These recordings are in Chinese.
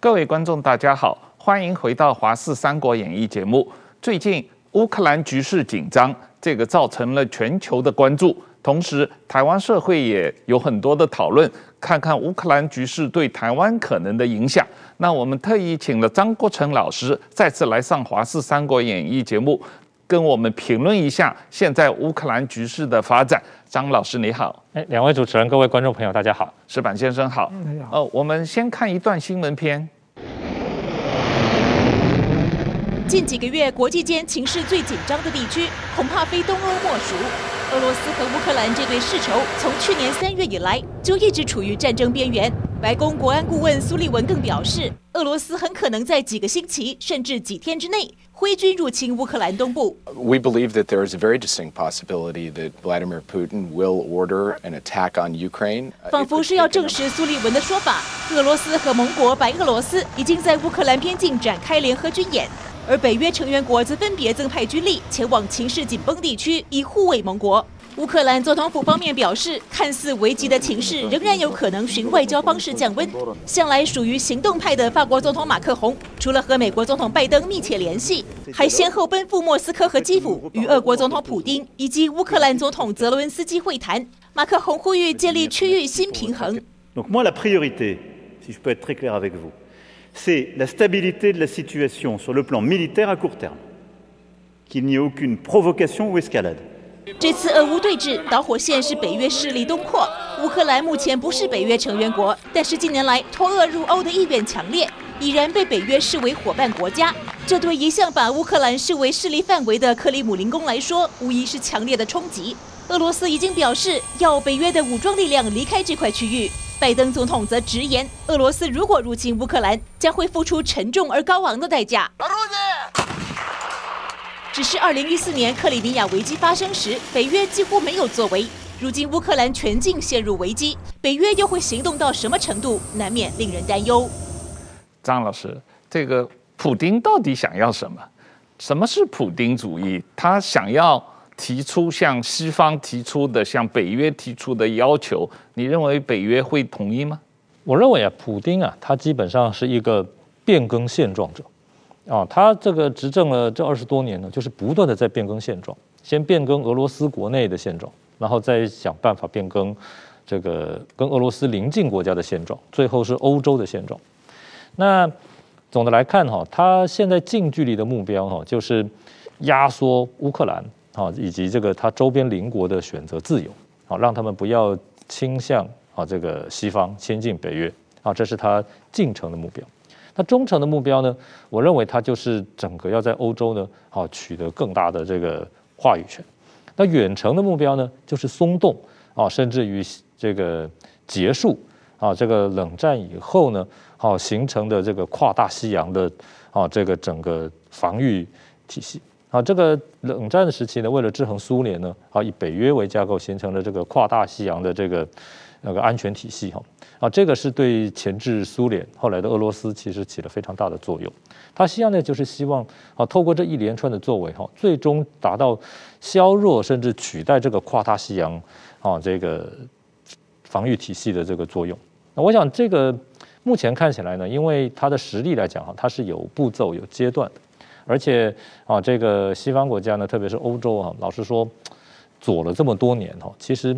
各位观众，大家好，欢迎回到《华视三国演义》节目。最近乌克兰局势紧张，这个造成了全球的关注，同时台湾社会也有很多的讨论，看看乌克兰局势对台湾可能的影响。那我们特意请了张国成老师再次来上《华视三国演义》节目，跟我们评论一下现在乌克兰局势的发展。张老师你好，哎，两位主持人，各位观众朋友，大家好，石板先生好。嗯，好。哦，我们先看一段新闻片。近几个月，国际间情势最紧张的地区，恐怕非东欧莫属。俄罗斯和乌克兰这对世仇，从去年三月以来就一直处于战争边缘。白宫国安顾问苏利文更表示，俄罗斯很可能在几个星期甚至几天之内挥军入侵乌克兰东部。We believe that there is a very distinct possibility that Vladimir Putin will order an attack on Ukraine. 仿佛是要证实苏利文的说法，俄罗斯和盟国白俄罗斯已经在乌克兰边境展开联合军演。而北约成员国则分别增派军力前往情势紧绷地区，以护卫盟国。乌克兰总统府方面表示，看似危急的情势仍然有可能循外交方式降温。向来属于行动派的法国总统马克宏，除了和美国总统拜登密切联系，还先后奔赴莫斯科和基辅，与俄国总统普丁以及乌克兰总统泽伦斯基会谈。马克宏呼吁建立区域新平衡。是 la stabilité de la situation sur le plan militaire à court terme, qu'il n'y ait aucune provocation ou escalade. 这次俄乌对峙导火线是北约势力东扩。乌克兰目前不是北约成员国，但是近年来脱俄入欧的意愿强烈，已然被北约视为伙伴国家。这对一向把乌克兰视为势力范围的克里姆林宫来说，无疑是强烈的冲击。俄罗斯已经表示要北约的武装力量离开这块区域。拜登总统则直言，俄罗斯如果入侵乌克兰，将会付出沉重而高昂的代价。只是2014年克里米亚危机发生时，北约几乎没有作为。如今乌克兰全境陷入危机，北约又会行动到什么程度，难免令人担忧。张老师，这个普丁到底想要什么？什么是普丁主义？他想要？提出向西方提出的、向北约提出的要求，你认为北约会同意吗？我认为啊，普丁啊，他基本上是一个变更现状者啊，他这个执政了这二十多年呢，就是不断的在变更现状，先变更俄罗斯国内的现状，然后再想办法变更这个跟俄罗斯邻近国家的现状，最后是欧洲的现状。那总的来看哈，他现在近距离的目标哈，就是压缩乌克兰。啊，以及这个他周边邻国的选择自由，啊，让他们不要倾向啊这个西方亲近北约，啊，这是他进程的目标。那中程的目标呢？我认为它就是整个要在欧洲呢，啊，取得更大的这个话语权。那远程的目标呢，就是松动啊，甚至于这个结束啊这个冷战以后呢，好形成的这个跨大西洋的啊这个整个防御体系。啊，这个冷战时期呢，为了制衡苏联呢，啊，以北约为架构形成了这个跨大西洋的这个那个安全体系哈，啊，这个是对前制苏联后来的俄罗斯其实起了非常大的作用。他希望呢，就是希望啊，透过这一连串的作为哈，最终达到削弱甚至取代这个跨大西洋啊这个防御体系的这个作用。那我想这个目前看起来呢，因为它的实力来讲哈，它是有步骤有阶段的。而且啊，这个西方国家呢，特别是欧洲啊，老实说，左了这么多年哈，其实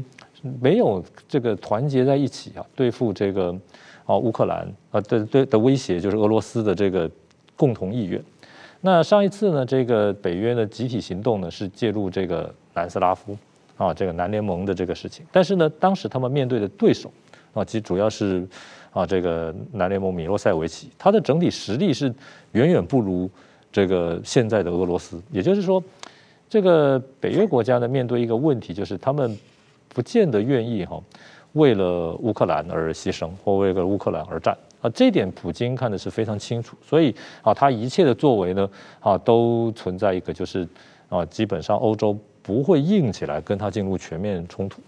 没有这个团结在一起啊，对付这个啊乌克兰啊的对的威胁，就是俄罗斯的这个共同意愿。那上一次呢，这个北约的集体行动呢，是介入这个南斯拉夫啊，这个南联盟的这个事情。但是呢，当时他们面对的对手啊，其实主要是啊这个南联盟米洛塞维奇，他的整体实力是远远不如。这个现在的俄罗斯，也就是说，这个北约国家呢，面对一个问题，就是他们不见得愿意哈，为了乌克兰而牺牲，或为了乌克兰而战啊。这点普京看的是非常清楚，所以啊，他一切的作为呢，啊，都存在一个就是啊，基本上欧洲不会硬起来跟他进入全面冲突。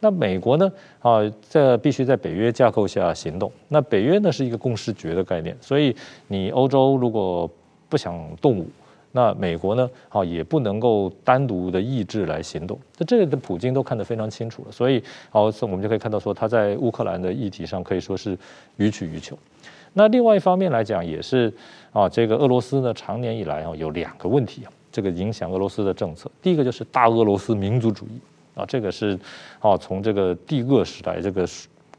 那美国呢，啊，这必须在北约架构下行动。那北约呢是一个共识决的概念，所以你欧洲如果不想动武，那美国呢？啊，也不能够单独的意志来行动。那这里的普京都看得非常清楚了，所以，好，我们就可以看到说，他在乌克兰的议题上可以说是予取予求。那另外一方面来讲，也是啊，这个俄罗斯呢，长年以来啊，有两个问题啊，这个影响俄罗斯的政策。第一个就是大俄罗斯民族主义啊，这个是啊，从这个帝俄时代这个。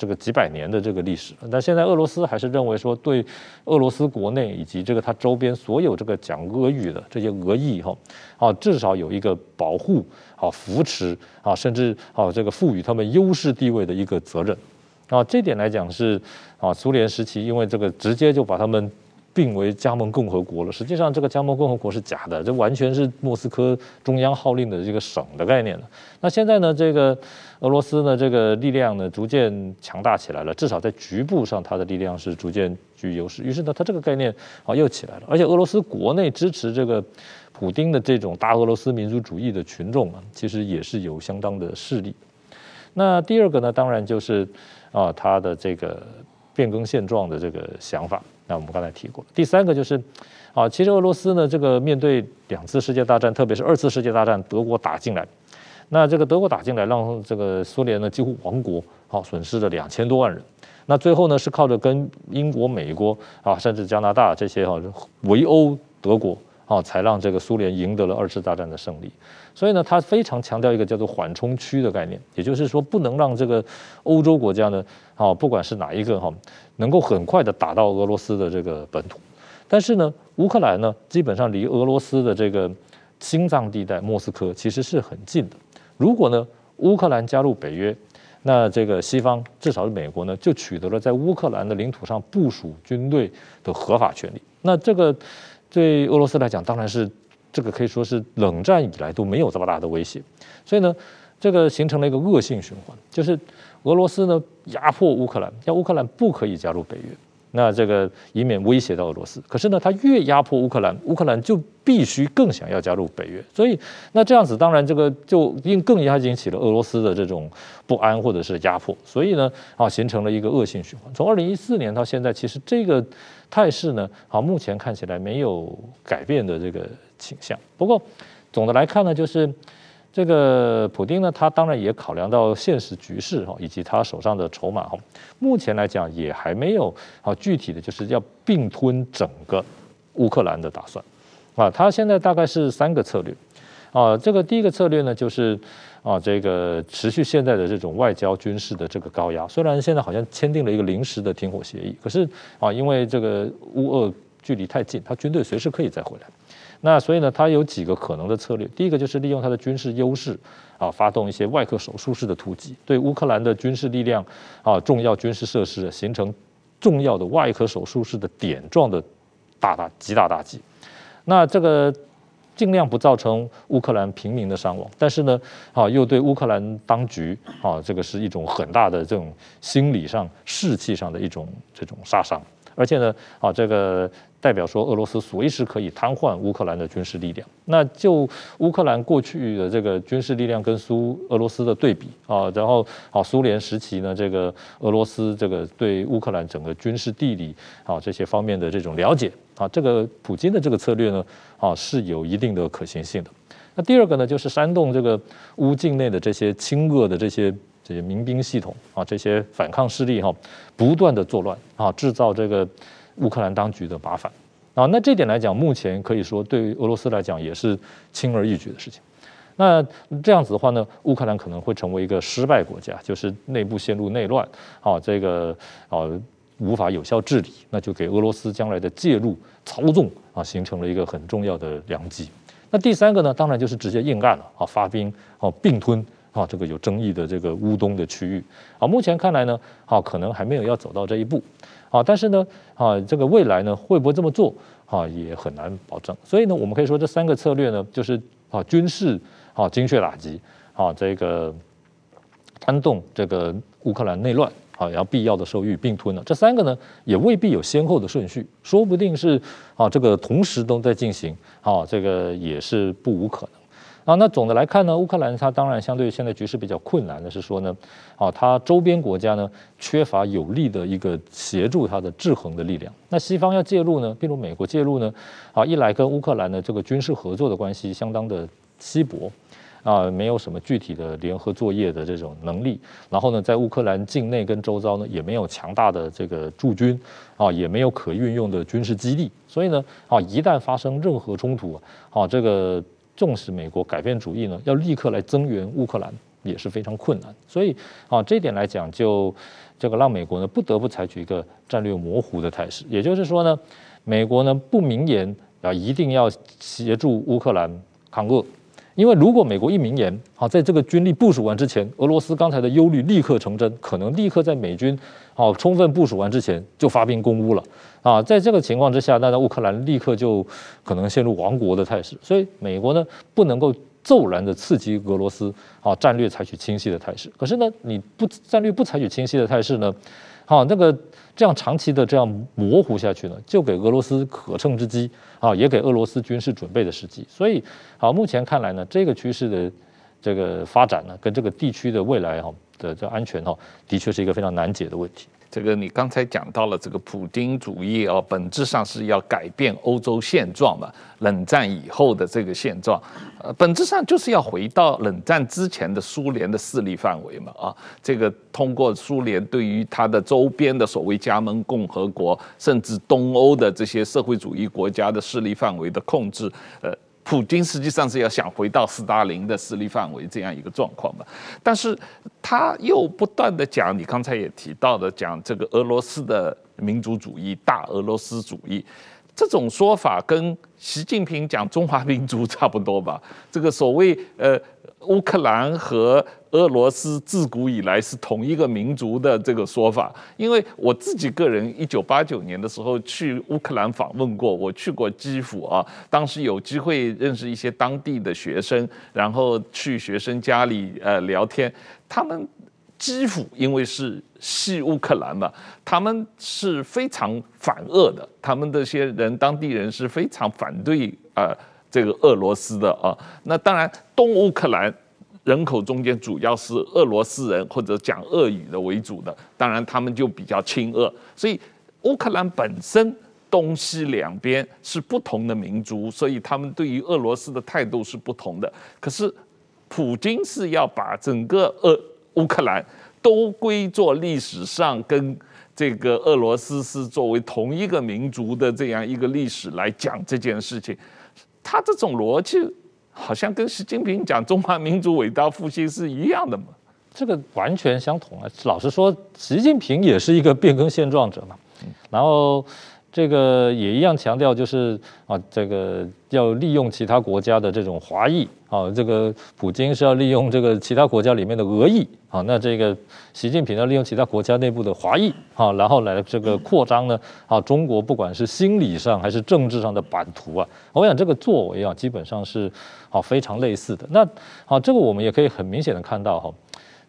这个几百年的这个历史，但现在俄罗斯还是认为说，对俄罗斯国内以及这个它周边所有这个讲俄语的这些俄裔哈，啊，至少有一个保护、啊扶持啊，甚至啊这个赋予他们优势地位的一个责任啊，这点来讲是啊，苏联时期因为这个直接就把他们。并为加盟共和国了。实际上，这个加盟共和国是假的，这完全是莫斯科中央号令的这个省的概念了。那现在呢，这个俄罗斯呢，这个力量呢逐渐强大起来了，至少在局部上，它的力量是逐渐居优势。于是呢，它这个概念啊又起来了。而且俄罗斯国内支持这个普丁的这种大俄罗斯民族主义的群众啊，其实也是有相当的势力。那第二个呢，当然就是啊，他的这个变更现状的这个想法。那我们刚才提过了，第三个就是，啊，其实俄罗斯呢，这个面对两次世界大战，特别是二次世界大战，德国打进来，那这个德国打进来，让这个苏联呢几乎亡国，好，损失了两千多万人。那最后呢，是靠着跟英国、美国啊，甚至加拿大这些哈围殴德国。哦，才让这个苏联赢得了二次大战的胜利。所以呢，他非常强调一个叫做缓冲区的概念，也就是说，不能让这个欧洲国家呢，哦，不管是哪一个哈，能够很快的打到俄罗斯的这个本土。但是呢，乌克兰呢，基本上离俄罗斯的这个心脏地带莫斯科其实是很近的。如果呢，乌克兰加入北约，那这个西方至少是美国呢，就取得了在乌克兰的领土上部署军队的合法权利。那这个。对俄罗斯来讲，当然是这个可以说是冷战以来都没有这么大的威胁，所以呢，这个形成了一个恶性循环，就是俄罗斯呢压迫乌克兰，要乌克兰不可以加入北约。那这个以免威胁到俄罗斯，可是呢，他越压迫乌克兰，乌克兰就必须更想要加入北约，所以那这样子，当然这个就因更加引起了俄罗斯的这种不安或者是压迫，所以呢，啊，形成了一个恶性循环。从二零一四年到现在，其实这个态势呢，啊，目前看起来没有改变的这个倾向。不过总的来看呢，就是。这个普丁呢，他当然也考量到现实局势哈，以及他手上的筹码哈。目前来讲，也还没有啊具体的就是要并吞整个乌克兰的打算啊。他现在大概是三个策略啊。这个第一个策略呢，就是啊这个持续现在的这种外交军事的这个高压。虽然现在好像签订了一个临时的停火协议，可是啊，因为这个乌俄距离太近，他军队随时可以再回来。那所以呢，它有几个可能的策略。第一个就是利用它的军事优势啊，发动一些外科手术式的突击，对乌克兰的军事力量啊、重要军事设施形成重要的外科手术式的点状的大大极大打击。那这个尽量不造成乌克兰平民的伤亡，但是呢，啊，又对乌克兰当局啊，这个是一种很大的这种心理上士气上的一种这种杀伤。而且呢，啊，这个。代表说，俄罗斯随时可以瘫痪乌克兰的军事力量。那就乌克兰过去的这个军事力量跟苏俄罗斯的对比啊，然后啊，苏联时期呢，这个俄罗斯这个对乌克兰整个军事地理啊这些方面的这种了解啊，这个普京的这个策略呢啊是有一定的可行性的。那第二个呢，就是煽动这个乌境内的这些亲俄的这些这些民兵系统啊，这些反抗势力哈，不断的作乱啊，制造这个。乌克兰当局的麻烦啊，那这点来讲，目前可以说对于俄罗斯来讲也是轻而易举的事情。那这样子的话呢，乌克兰可能会成为一个失败国家，就是内部陷入内乱啊，这个啊无法有效治理，那就给俄罗斯将来的介入操纵啊形成了一个很重要的良机。那第三个呢，当然就是直接硬干了啊，发兵啊并吞啊这个有争议的这个乌东的区域啊，目前看来呢，啊可能还没有要走到这一步。啊，但是呢，啊，这个未来呢，会不会这么做啊，也很难保证。所以呢，我们可以说这三个策略呢，就是啊，军事啊，精确打击啊，这个煽动这个乌克兰内乱啊，然后必要的时候予并吞了。这三个呢，也未必有先后的顺序，说不定是啊，这个同时都在进行啊，这个也是不无可能。啊，那总的来看呢，乌克兰它当然相对于现在局势比较困难的是说呢，啊，它周边国家呢缺乏有力的一个协助它的制衡的力量。那西方要介入呢，比如美国介入呢，啊，一来跟乌克兰的这个军事合作的关系相当的稀薄，啊，没有什么具体的联合作业的这种能力，然后呢，在乌克兰境内跟周遭呢，也没有强大的这个驻军啊，也没有可运用的军事基地，所以呢，啊，一旦发生任何冲突啊，这个纵使美国改变主意呢，要立刻来增援乌克兰也是非常困难，所以啊，这点来讲，就这个让美国呢不得不采取一个战略模糊的态势，也就是说呢，美国呢不明言啊，一定要协助乌克兰抗俄。因为如果美国一明言，好，在这个军力部署完之前，俄罗斯刚才的忧虑立刻成真，可能立刻在美军好充分部署完之前就发兵攻乌了啊！在这个情况之下，那乌克兰立刻就可能陷入亡国的态势。所以美国呢不能够骤然的刺激俄罗斯啊，战略采取清晰的态势。可是呢，你不战略不采取清晰的态势呢，好，那个。这样长期的这样模糊下去呢，就给俄罗斯可乘之机啊，也给俄罗斯军事准备的时机。所以，好，目前看来呢，这个趋势的这个发展呢，跟这个地区的未来哈的这安全哈，的确是一个非常难解的问题。这个你刚才讲到了这个普丁主义啊，本质上是要改变欧洲现状嘛，冷战以后的这个现状，呃，本质上就是要回到冷战之前的苏联的势力范围嘛，啊，这个通过苏联对于它的周边的所谓加盟共和国，甚至东欧的这些社会主义国家的势力范围的控制，呃。普京实际上是要想回到斯大林的势力范围这样一个状况吧，但是他又不断的讲，你刚才也提到的讲这个俄罗斯的民族主义、大俄罗斯主义，这种说法跟习近平讲中华民族差不多吧？这个所谓呃。乌克兰和俄罗斯自古以来是同一个民族的这个说法，因为我自己个人一九八九年的时候去乌克兰访问过，我去过基辅啊，当时有机会认识一些当地的学生，然后去学生家里呃聊天，他们基辅因为是西乌克兰嘛，他们是非常反俄的，他们这些人当地人是非常反对。呃这个俄罗斯的啊，那当然东乌克兰人口中间主要是俄罗斯人或者讲俄语的为主的，当然他们就比较亲俄，所以乌克兰本身东西两边是不同的民族，所以他们对于俄罗斯的态度是不同的。可是普京是要把整个俄乌克兰都归作历史上跟这个俄罗斯是作为同一个民族的这样一个历史来讲这件事情。他这种逻辑好像跟习近平讲中华民族伟大复兴是一样的嘛？这个完全相同啊！老实说，习近平也是一个变更现状者嘛。然后这个也一样强调，就是啊，这个要利用其他国家的这种华裔啊，这个普京是要利用这个其他国家里面的俄裔啊，那这个习近平要利用其他国家内部的华裔啊，然后来这个扩张呢啊，中国不管是心理上还是政治上的版图啊，我想这个作为啊，基本上是啊非常类似的。那好，这个我们也可以很明显的看到哈。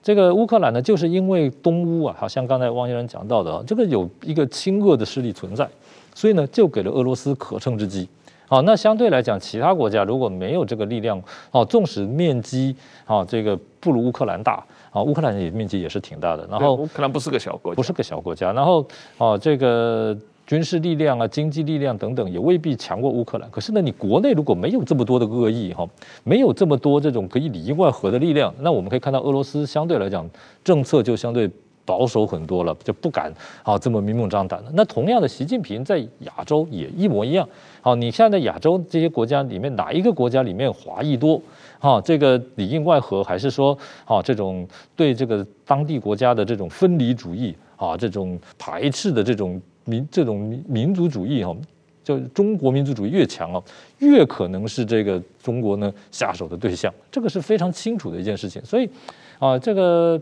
这个乌克兰呢，就是因为东乌啊，好像刚才汪先生讲到的啊，这个有一个亲俄的势力存在，所以呢，就给了俄罗斯可乘之机。好，那相对来讲，其他国家如果没有这个力量，哦，纵使面积啊，这个不如乌克兰大啊，乌克兰也面积也是挺大的。然后乌克兰不是个小国家，不是个小国家。然后哦，这个。军事力量啊，经济力量等等，也未必强过乌克兰。可是呢，你国内如果没有这么多的恶意哈，没有这么多这种可以里应外合的力量，那我们可以看到俄罗斯相对来讲政策就相对保守很多了，就不敢啊这么明目张胆的。那同样的，习近平在亚洲也一模一样。好，你现在在亚洲这些国家里面，哪一个国家里面华裔多？哈，这个里应外合，还是说啊这种对这个当地国家的这种分离主义啊，这种排斥的这种。民这种民民族主义哈，就中国民族主义越强啊，越可能是这个中国呢下手的对象，这个是非常清楚的一件事情。所以啊，这个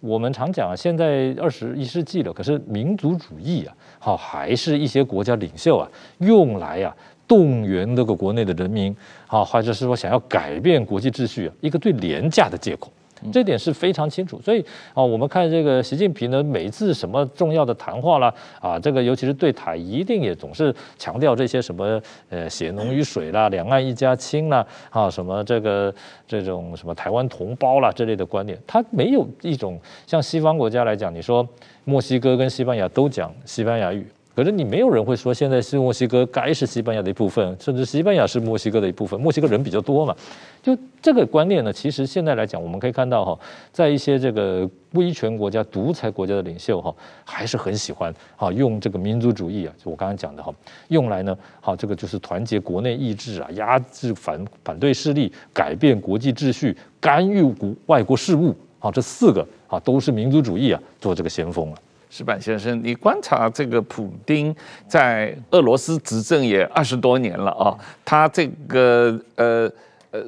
我们常讲啊，现在二十一世纪了，可是民族主义啊，好还是一些国家领袖啊用来啊动员这个国内的人民啊，或者是说想要改变国际秩序啊，一个最廉价的借口。这点是非常清楚，所以啊，我们看这个习近平呢，每次什么重要的谈话啦，啊，这个尤其是对台，一定也总是强调这些什么呃血浓于水啦，两岸一家亲啦，啊，什么这个这种什么台湾同胞啦这类的观点，他没有一种像西方国家来讲，你说墨西哥跟西班牙都讲西班牙语可是你没有人会说现在是墨西哥该是西班牙的一部分，甚至西班牙是墨西哥的一部分。墨西哥人比较多嘛，就这个观念呢，其实现在来讲，我们可以看到哈，在一些这个威权国家、独裁国家的领袖哈，还是很喜欢哈用这个民族主义啊，就我刚刚讲的哈，用来呢，好这个就是团结国内意志啊，压制反反对势力，改变国际秩序，干预国外国事务。啊，这四个啊都是民族主义啊，做这个先锋啊。石板先生，你观察这个普丁在俄罗斯执政也二十多年了啊，他这个呃呃，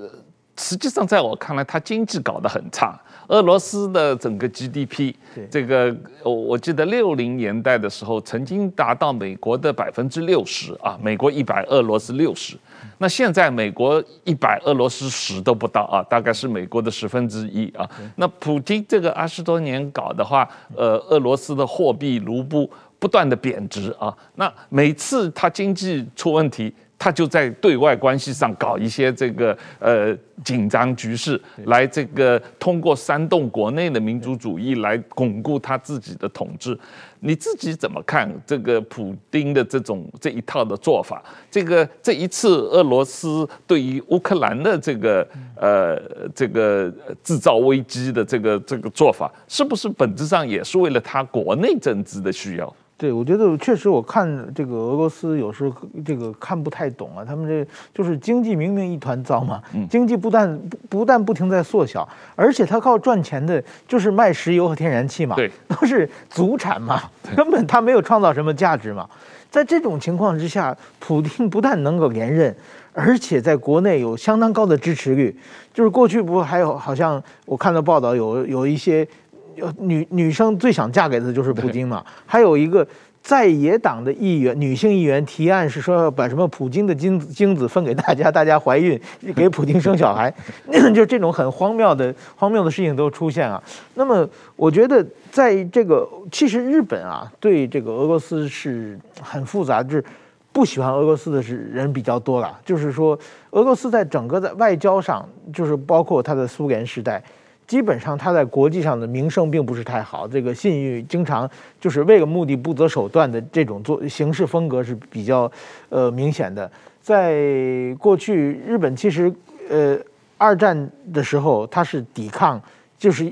实际上在我看来，他经济搞得很差。俄罗斯的整个 GDP，这个我我记得六零年代的时候，曾经达到美国的百分之六十啊，美国一百，俄罗斯六十。那现在美国一百，俄罗斯十都不到啊，大概是美国的十分之一啊。那普京这个二十多年搞的话，呃，俄罗斯的货币卢布不断的贬值啊，那每次他经济出问题。他就在对外关系上搞一些这个呃紧张局势，来这个通过煽动国内的民族主义来巩固他自己的统治。你自己怎么看这个普丁的这种这一套的做法？这个这一次俄罗斯对于乌克兰的这个呃这个制造危机的这个这个做法，是不是本质上也是为了他国内政治的需要？对，我觉得确实，我看这个俄罗斯有时候这个看不太懂啊。他们这就是经济明明一团糟嘛，经济不但不不但不停在缩小，而且他靠赚钱的就是卖石油和天然气嘛，对，都是祖产嘛，根本他没有创造什么价值嘛。在这种情况之下，普京不但能够连任，而且在国内有相当高的支持率。就是过去不还有好像我看到报道有有一些。女女生最想嫁给的就是普京嘛，还有一个在野党的议员，女性议员提案是说要把什么普京的精子精子分给大家，大家怀孕给普京生小孩，就这种很荒谬的荒谬的事情都出现啊。那么我觉得在这个其实日本啊对这个俄罗斯是很复杂，就是不喜欢俄罗斯的是人比较多了，就是说俄罗斯在整个在外交上，就是包括他的苏联时代。基本上他在国际上的名声并不是太好，这个信誉经常就是为了目的不择手段的这种做行事风格是比较呃明显的。在过去，日本其实呃二战的时候，他是抵抗就是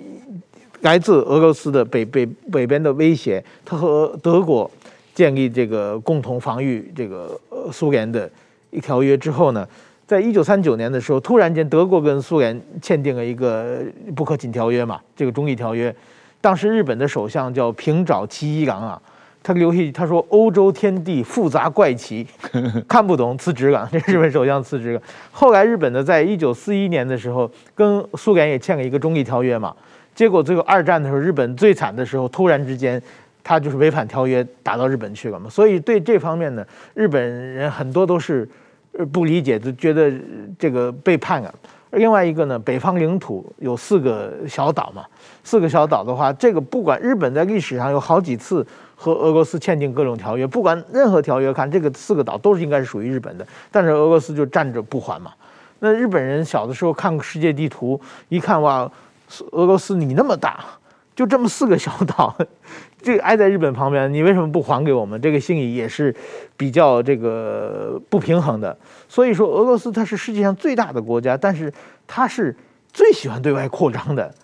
来自俄罗斯的北北北边的威胁，他和德国建立这个共同防御这个苏联的一条约之后呢。在一九三九年的时候，突然间德国跟苏联签订了一个不可侵条约嘛，这个中立条约。当时日本的首相叫平沼期一郎啊，他留下他说：“欧洲天地复杂怪奇，看不懂辞职了。”这日本首相辞职了。后来日本呢，在一九四一年的时候，跟苏联也签了一个中立条约嘛。结果最后二战的时候，日本最惨的时候，突然之间他就是违反条约，打到日本去了嘛。所以对这方面呢，日本人很多都是。不理解，就觉得这个背叛啊。另外一个呢，北方领土有四个小岛嘛，四个小岛的话，这个不管日本在历史上有好几次和俄罗斯签订各种条约，不管任何条约看，这个四个岛都是应该是属于日本的，但是俄罗斯就站着不还嘛。那日本人小的时候看世界地图，一看哇，俄罗斯你那么大。就这么四个小岛，这个挨在日本旁边，你为什么不还给我们？这个心里也是比较这个不平衡的。所以说，俄罗斯它是世界上最大的国家，但是它是最喜欢对外扩张的。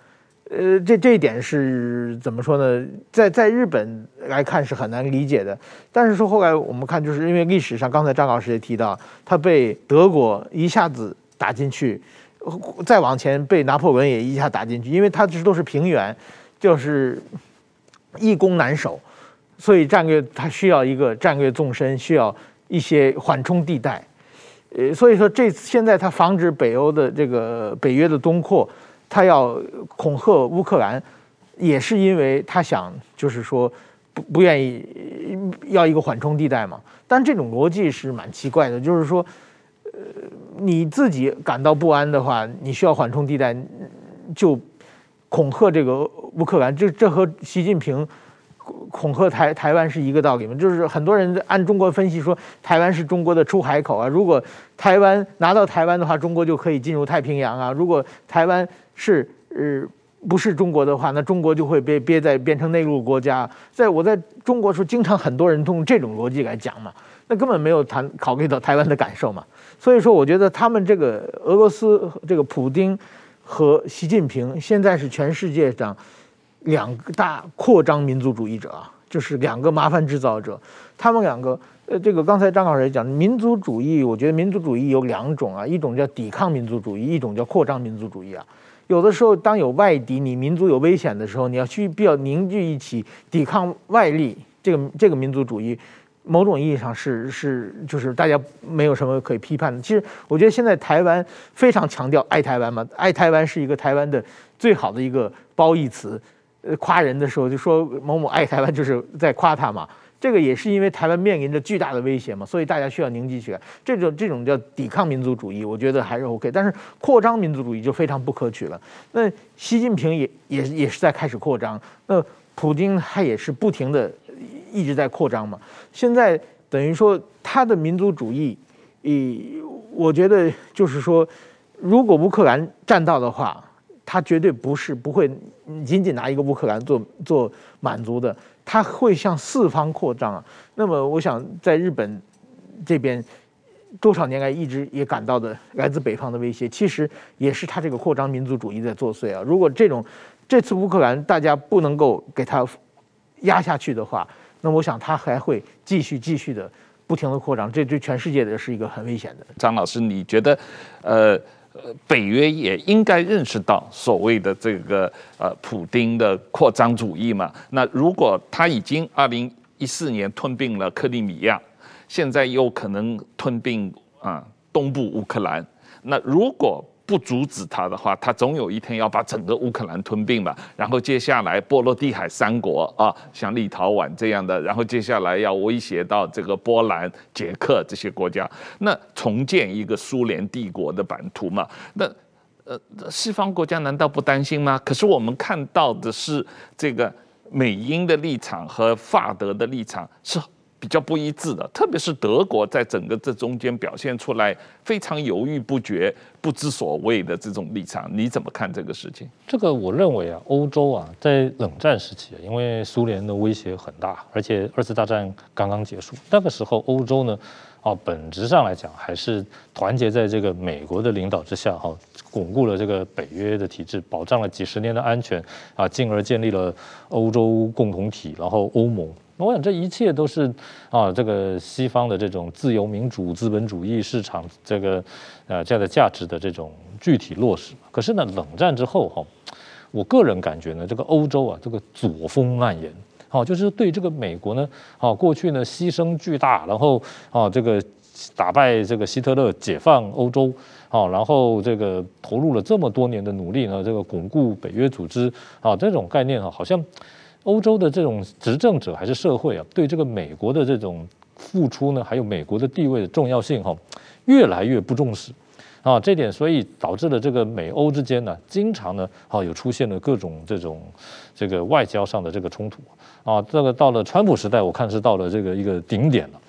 呃，这这一点是怎么说呢？在在日本来看是很难理解的。但是说后来我们看，就是因为历史上，刚才张老师也提到，他被德国一下子打进去，再往前被拿破仑也一下打进去，因为它这都是平原。就是易攻难守，所以战略它需要一个战略纵深，需要一些缓冲地带。呃，所以说这现在他防止北欧的这个北约的东扩，他要恐吓乌克兰，也是因为他想就是说不不愿意要一个缓冲地带嘛。但这种逻辑是蛮奇怪的，就是说，呃，你自己感到不安的话，你需要缓冲地带就。恐吓这个乌克兰，这这和习近平恐吓台台湾是一个道理吗？就是很多人按中国分析说，台湾是中国的出海口啊，如果台湾拿到台湾的话，中国就可以进入太平洋啊。如果台湾是呃不是中国的话，那中国就会被憋在变成内陆国家。在我在中国时候，经常很多人用这种逻辑来讲嘛，那根本没有谈考虑到台湾的感受嘛。所以说，我觉得他们这个俄罗斯这个普丁和习近平现在是全世界上两大扩张民族主义者啊，就是两个麻烦制造者。他们两个，呃，这个刚才张老师也讲，民族主义，我觉得民族主义有两种啊，一种叫抵抗民族主义，一种叫扩张民族主义啊。有的时候，当有外敌，你民族有危险的时候，你要去必要凝聚一起抵抗外力。这个这个民族主义，某种意义上是是就是大家没有什么可以批判的。其实我觉得现在台湾非常强调爱台湾嘛，爱台湾是一个台湾的最好的一个褒义词。呃，夸人的时候就说某某爱台湾，就是在夸他嘛。这个也是因为台湾面临着巨大的威胁嘛，所以大家需要凝聚起来。这种这种叫抵抗民族主义，我觉得还是 OK。但是扩张民族主义就非常不可取了。那习近平也也也是在开始扩张，那普京他也是不停的一直在扩张嘛。现在等于说他的民族主义，以，我觉得就是说，如果乌克兰占到的话，他绝对不是不会仅仅拿一个乌克兰做做满足的。他会向四方扩张啊，那么我想在日本这边多少年来一直也感到的来自北方的威胁，其实也是他这个扩张民族主义在作祟啊。如果这种这次乌克兰大家不能够给他压下去的话，那我想他还会继续继续的不停的扩张，这对全世界的是一个很危险的。张老师，你觉得呃？呃，北约也应该认识到所谓的这个呃，普丁的扩张主义嘛。那如果他已经二零一四年吞并了克里米亚，现在又可能吞并啊东部乌克兰，那如果不阻止他的话，他总有一天要把整个乌克兰吞并了。然后接下来波罗的海三国啊，像立陶宛这样的，然后接下来要威胁到这个波兰、捷克这些国家，那重建一个苏联帝国的版图嘛？那呃，西方国家难道不担心吗？可是我们看到的是这个美英的立场和法德的立场是。比较不一致的，特别是德国在整个这中间表现出来非常犹豫不决、不知所谓的这种立场，你怎么看这个事情？这个我认为啊，欧洲啊，在冷战时期，因为苏联的威胁很大，而且二次大战刚刚结束，那个时候欧洲呢，啊，本质上来讲还是团结在这个美国的领导之下，哈，巩固了这个北约的体制，保障了几十年的安全，啊，进而建立了欧洲共同体，然后欧盟。我想这一切都是啊，这个西方的这种自由民主、资本主义市场这个呃这样的价值的这种具体落实。可是呢，冷战之后哈，我个人感觉呢，这个欧洲啊，这个左风蔓延，好，就是对这个美国呢，啊，过去呢牺牲巨大，然后啊这个打败这个希特勒，解放欧洲，啊，然后这个投入了这么多年的努力呢，这个巩固北约组织啊，这种概念啊，好像。欧洲的这种执政者还是社会啊，对这个美国的这种付出呢，还有美国的地位的重要性哈，越来越不重视啊，这点所以导致了这个美欧之间呢，经常呢啊有出现了各种这种这个外交上的这个冲突啊，这个到了川普时代，我看是到了这个一个顶点了。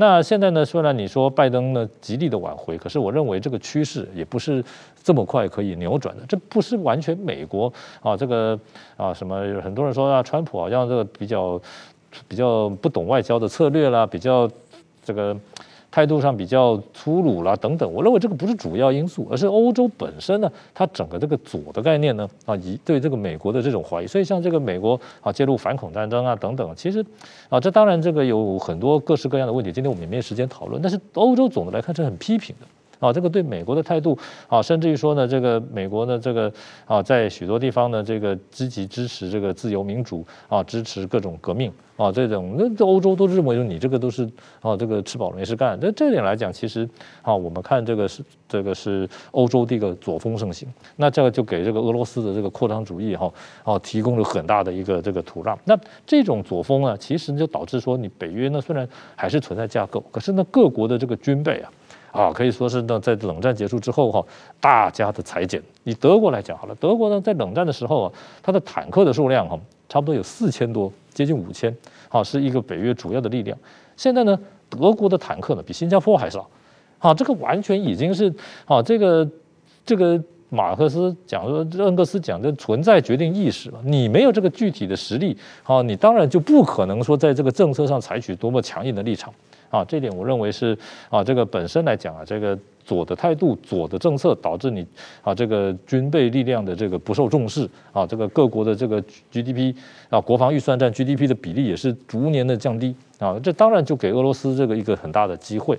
那现在呢，虽然你说拜登呢极力的挽回，可是我认为这个趋势也不是这么快可以扭转的。这不是完全美国啊，这个啊什么，很多人说啊，川普好像这个比较比较不懂外交的策略啦，比较这个。态度上比较粗鲁啦，等等，我认为这个不是主要因素，而是欧洲本身呢，它整个这个左的概念呢，啊，以对这个美国的这种怀疑，所以像这个美国啊介入反恐战争啊等等，其实啊这当然这个有很多各式各样的问题，今天我们也没有时间讨论，但是欧洲总的来看是很批评的。啊，这个对美国的态度啊，甚至于说呢，这个美国呢，这个啊，在许多地方呢，这个积极支持这个自由民主啊，支持各种革命啊，这种那欧洲都认为你这个都是啊，这个吃饱了没事干。那这点来讲，其实啊，我们看这个是这个是欧洲的一个左风盛行，那这个就给这个俄罗斯的这个扩张主义哈啊提供了很大的一个这个土壤。那这种左风啊，其实就导致说，你北约呢虽然还是存在架构，可是呢各国的这个军备啊。啊，可以说是呢，在冷战结束之后哈，大家的裁减。以德国来讲好了，德国呢在冷战的时候啊，它的坦克的数量哈，差不多有四千多，接近五千，啊，是一个北约主要的力量。现在呢，德国的坦克呢比新加坡还少，啊，这个完全已经是啊，这个这个马克思讲说，恩格斯讲的存在决定意识嘛，你没有这个具体的实力，啊，你当然就不可能说在这个政策上采取多么强硬的立场，啊，这点我认为是啊，这个本身来讲啊，这个左的态度、左的政策导致你啊，这个军备力量的这个不受重视，啊，这个各国的这个 GDP 啊，国防预算占 GDP 的比例也是逐年的降低，啊，这当然就给俄罗斯这个一个很大的机会。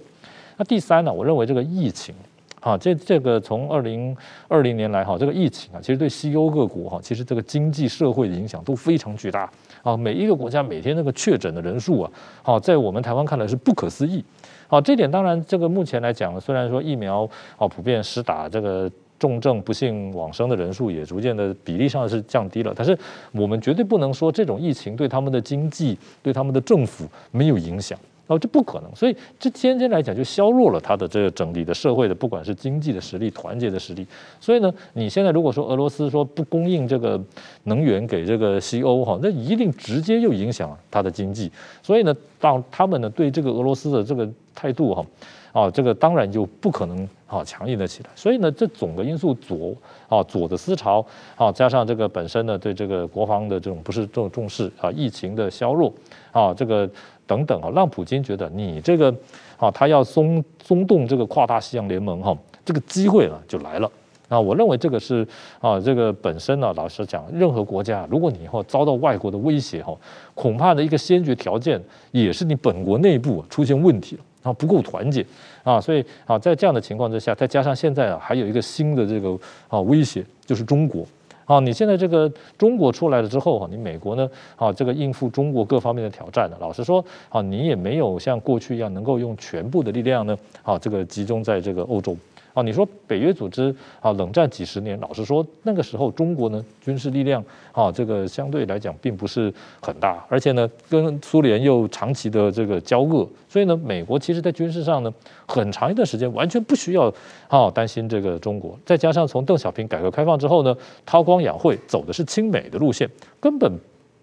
那第三呢，我认为这个疫情。啊，这这个从二零二零年来哈，这个疫情啊，其实对西欧各国哈，其实这个经济社会的影响都非常巨大啊。每一个国家每天那个确诊的人数啊，好，在我们台湾看来是不可思议。好，这点当然这个目前来讲，虽然说疫苗啊普遍施打，这个重症不幸往生的人数也逐渐的比例上是降低了，但是我们绝对不能说这种疫情对他们的经济、对他们的政府没有影响。哦，这不可能，所以这间接来讲就削弱了他的这个整体的社会的，不管是经济的实力、团结的实力。所以呢，你现在如果说俄罗斯说不供应这个能源给这个西欧哈，那一定直接又影响他的经济。所以呢，当他们呢对这个俄罗斯的这个态度哈，啊，这个当然就不可能啊强硬的起来。所以呢，这总的因素左啊左的思潮啊，加上这个本身呢对这个国防的这种不是重重视啊，疫情的削弱啊，这个。等等啊，让普京觉得你这个啊，他要松松动这个跨大西洋联盟哈，这个机会呢就来了啊。我认为这个是啊，这个本身呢，老实讲，任何国家，如果你以后遭到外国的威胁哈，恐怕的一个先决条件也是你本国内部出现问题了啊，不够团结啊。所以啊，在这样的情况之下，再加上现在啊，还有一个新的这个啊威胁，就是中国。啊，你现在这个中国出来了之后哈，你美国呢？啊，这个应付中国各方面的挑战呢，老实说，啊，你也没有像过去一样能够用全部的力量呢，啊，这个集中在这个欧洲。啊，你说北约组织啊，冷战几十年，老实说，那个时候中国呢，军事力量啊，这个相对来讲并不是很大，而且呢，跟苏联又长期的这个交恶，所以呢，美国其实在军事上呢，很长一段时间完全不需要啊担心这个中国。再加上从邓小平改革开放之后呢，韬光养晦，走的是亲美的路线，根本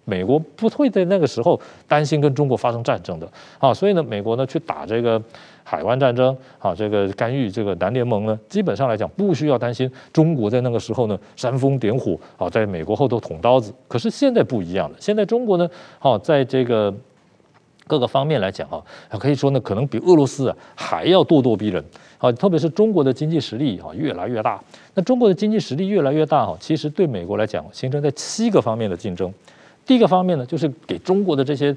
美国不会在那个时候担心跟中国发生战争的啊，所以呢，美国呢去打这个。海湾战争，啊，这个干预这个南联盟呢，基本上来讲不需要担心中国在那个时候呢煽风点火，啊，在美国后头捅刀子。可是现在不一样了，现在中国呢，好，在这个各个方面来讲啊，可以说呢，可能比俄罗斯啊还要咄咄逼人，啊，特别是中国的经济实力啊越来越大。那中国的经济实力越来越大哈，其实对美国来讲形成在七个方面的竞争。第一个方面呢，就是给中国的这些。